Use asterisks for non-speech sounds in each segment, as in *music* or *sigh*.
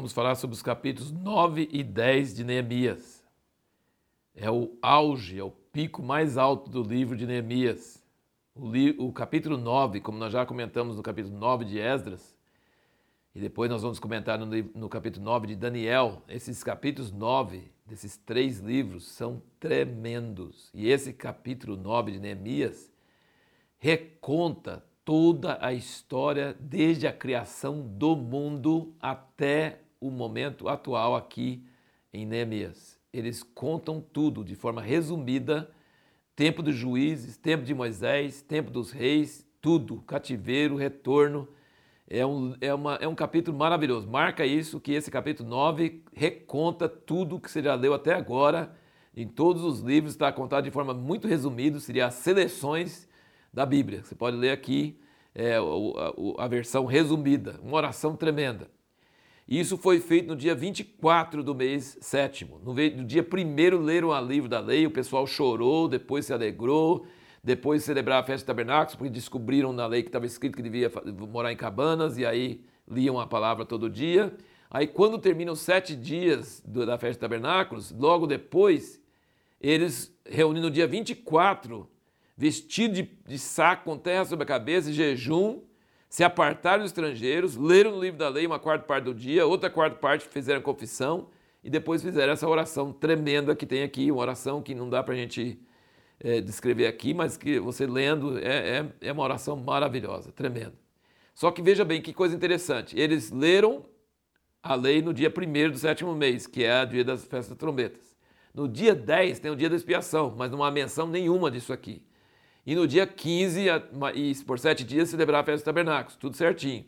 vamos falar sobre os capítulos 9 e 10 de Neemias. É o auge, é o pico mais alto do livro de Neemias. O, li, o capítulo 9, como nós já comentamos no capítulo 9 de Esdras, e depois nós vamos comentar no, no capítulo 9 de Daniel, esses capítulos 9 desses três livros são tremendos. E esse capítulo 9 de Neemias reconta toda a história desde a criação do mundo até o momento atual aqui em Neemias. Eles contam tudo de forma resumida: tempo dos juízes, tempo de Moisés, tempo dos reis, tudo, cativeiro, retorno. É um, é, uma, é um capítulo maravilhoso. Marca isso, que esse capítulo 9 reconta tudo que você já leu até agora. Em todos os livros está contado de forma muito resumida, seria as seleções da Bíblia. Você pode ler aqui é, a, a, versão resumida, uma oração tremenda. Isso foi feito no dia 24 do mês sétimo. No, dia primeiro leram o livro da lei, o pessoal chorou, depois se alegrou, depois celebrar a festa de tabernáculos, porque descobriram na lei que estava escrito que devia morar em cabanas, e aí liam a palavra todo dia. Aí, quando terminam os sete dias da festa de tabernáculos, logo depois, eles reúnem no dia 24 vestido de, de saco com terra sobre a cabeça, jejum, se apartaram dos estrangeiros, leram no livro da lei uma quarta parte do dia, outra quarta parte fizeram confissão e depois fizeram essa oração tremenda que tem aqui, uma oração que não dá para a gente é, descrever aqui, mas que você lendo é, é, é uma oração maravilhosa, tremenda. Só que veja bem que coisa interessante, eles leram a lei no dia primeiro do sétimo mês, que é o dia das festas das trombetas. No dia 10 tem o dia da expiação, mas não há menção nenhuma disso aqui. E no dia 15, e por sete dias, celebrar a festa dos tabernáculos, tudo certinho.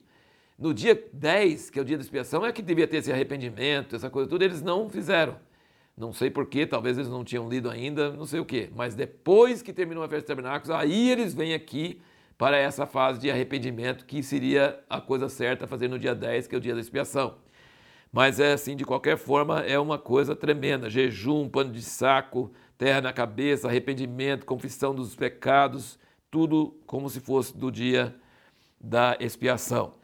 No dia 10, que é o dia da expiação, é que devia ter esse arrependimento, essa coisa tudo, eles não fizeram. Não sei porquê, talvez eles não tinham lido ainda, não sei o quê. Mas depois que terminou a festa dos tabernáculos, aí eles vêm aqui para essa fase de arrependimento, que seria a coisa certa a fazer no dia 10, que é o dia da expiação. Mas é assim, de qualquer forma, é uma coisa tremenda. Jejum, pano de saco, terra na cabeça, arrependimento, confissão dos pecados, tudo como se fosse do dia da expiação.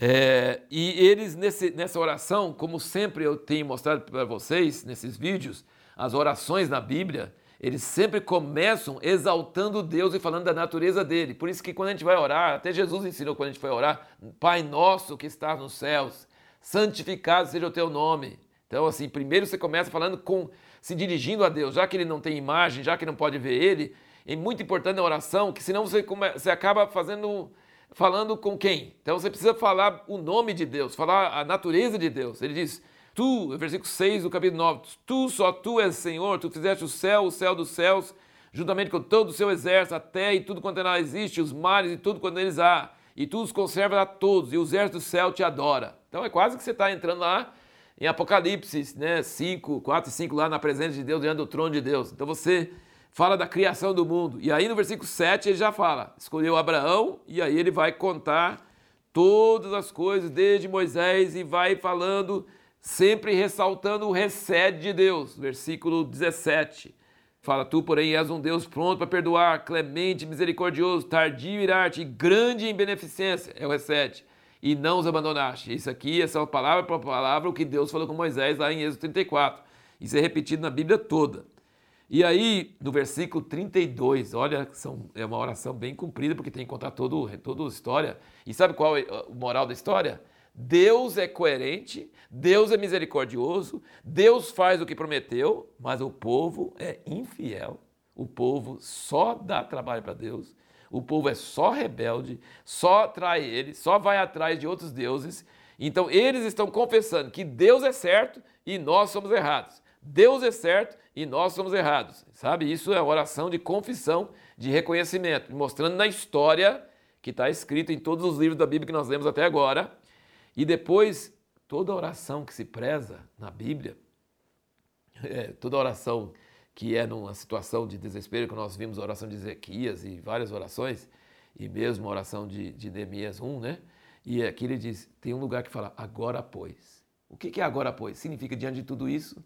É, e eles, nesse, nessa oração, como sempre eu tenho mostrado para vocês nesses vídeos, as orações na Bíblia, eles sempre começam exaltando Deus e falando da natureza dele. Por isso que quando a gente vai orar, até Jesus ensinou quando a gente vai orar, Pai nosso que estás nos céus, santificado seja o teu nome. Então, assim, primeiro você começa falando com se dirigindo a Deus, já que ele não tem imagem, já que não pode ver ele, é muito importante a oração, que senão você, come, você acaba fazendo, falando com quem? Então você precisa falar o nome de Deus, falar a natureza de Deus. Ele diz, tu, versículo 6 do capítulo 9, tu, só tu és Senhor, tu fizeste o céu, o céu dos céus, juntamente com todo o seu exército, a terra e tudo quanto nela existe, os mares e tudo quanto neles há, e tu os conservas a todos, e o exército do céu te adora. Então é quase que você está entrando lá em Apocalipse né, 5, 4 e 5, lá na presença de Deus, diante do trono de Deus. Então você fala da criação do mundo. E aí no versículo 7 ele já fala: escolheu Abraão, e aí ele vai contar todas as coisas, desde Moisés, e vai falando, sempre ressaltando o recede de Deus. Versículo 17. Fala, tu, porém, és um Deus pronto para perdoar, clemente, misericordioso, tardio irar-te, grande em beneficência, é o recede e não os abandonaste. Isso aqui, essa palavra por palavra, o que Deus falou com Moisés lá em Êxodo 34. Isso é repetido na Bíblia toda. E aí, no versículo 32, olha, são, é uma oração bem comprida, porque tem que contar todo, toda a história. E sabe qual é o moral da história? Deus é coerente, Deus é misericordioso, Deus faz o que prometeu, mas o povo é infiel. O povo só dá trabalho para Deus o povo é só rebelde, só trai ele, só vai atrás de outros deuses. Então eles estão confessando que Deus é certo e nós somos errados. Deus é certo e nós somos errados. Sabe? Isso é oração de confissão, de reconhecimento, mostrando na história que está escrito em todos os livros da Bíblia que nós lemos até agora. E depois, toda oração que se preza na Bíblia, *laughs* é, toda oração que é numa situação de desespero, que nós vimos a oração de Ezequias e várias orações, e mesmo a oração de, de Neemias 1, né? E aqui ele diz: tem um lugar que fala agora, pois. O que é agora, pois? Significa diante de tudo isso,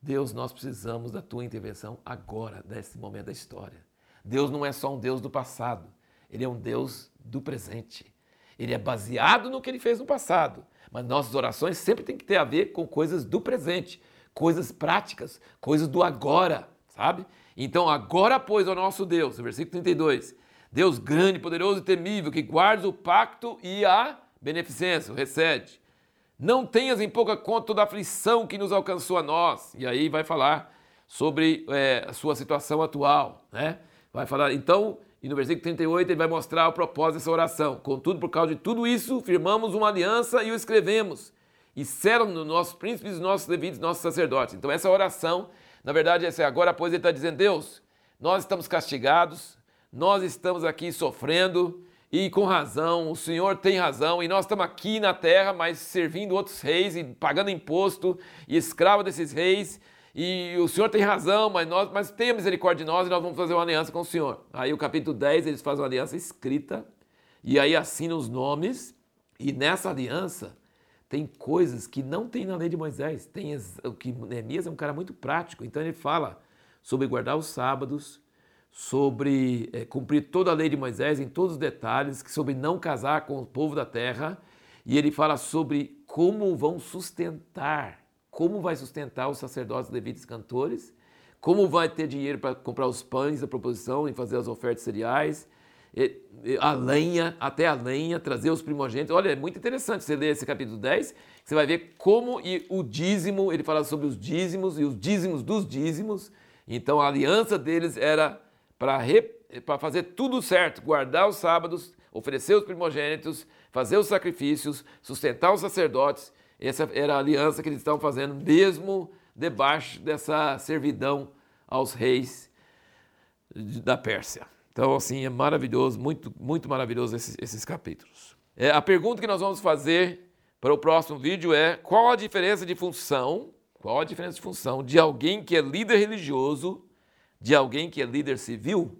Deus, nós precisamos da tua intervenção agora, nesse momento da história. Deus não é só um Deus do passado, ele é um Deus do presente. Ele é baseado no que ele fez no passado, Mas nossas orações sempre tem que ter a ver com coisas do presente, coisas práticas, coisas do agora, sabe? Então, agora, pois, ao nosso Deus, versículo 32, Deus grande, poderoso e temível, que guarda o pacto e a beneficência, o recede. Não tenhas em pouca conta toda a aflição que nos alcançou a nós. E aí vai falar sobre é, a sua situação atual, né? Vai falar, então, e no versículo 38 ele vai mostrar o propósito dessa oração. Contudo, por causa de tudo isso, firmamos uma aliança e o escrevemos. E serão nos nossos príncipes, nossos levitas, nossos sacerdotes. Então, essa oração, na verdade, essa agora, pois ele está dizendo: Deus, nós estamos castigados, nós estamos aqui sofrendo e com razão, o Senhor tem razão, e nós estamos aqui na terra, mas servindo outros reis e pagando imposto e escravo desses reis. E o Senhor tem razão, mas nós, mas tenha misericórdia de nós e nós vamos fazer uma aliança com o Senhor. Aí o capítulo 10, eles fazem uma aliança escrita e aí assinam os nomes, e nessa aliança tem coisas que não tem na lei de Moisés. Tem o que Neemias é um cara muito prático, então ele fala sobre guardar os sábados, sobre é, cumprir toda a lei de Moisés em todos os detalhes, sobre não casar com o povo da terra, e ele fala sobre como vão sustentar, como vai sustentar os sacerdotes, levitas, cantores, como vai ter dinheiro para comprar os pães da proposição e fazer as ofertas cereais, a lenha, até a lenha, trazer os primogênitos. Olha, é muito interessante você ler esse capítulo 10, você vai ver como e o dízimo, ele fala sobre os dízimos e os dízimos dos dízimos. Então a aliança deles era para fazer tudo certo, guardar os sábados, oferecer os primogênitos, fazer os sacrifícios, sustentar os sacerdotes. Essa era a aliança que eles estavam fazendo, mesmo debaixo dessa servidão aos reis da Pérsia. Então, assim, é maravilhoso, muito, muito maravilhoso esses, esses capítulos. É, a pergunta que nós vamos fazer para o próximo vídeo é: qual a diferença de função? Qual a diferença de função de alguém que é líder religioso de alguém que é líder civil?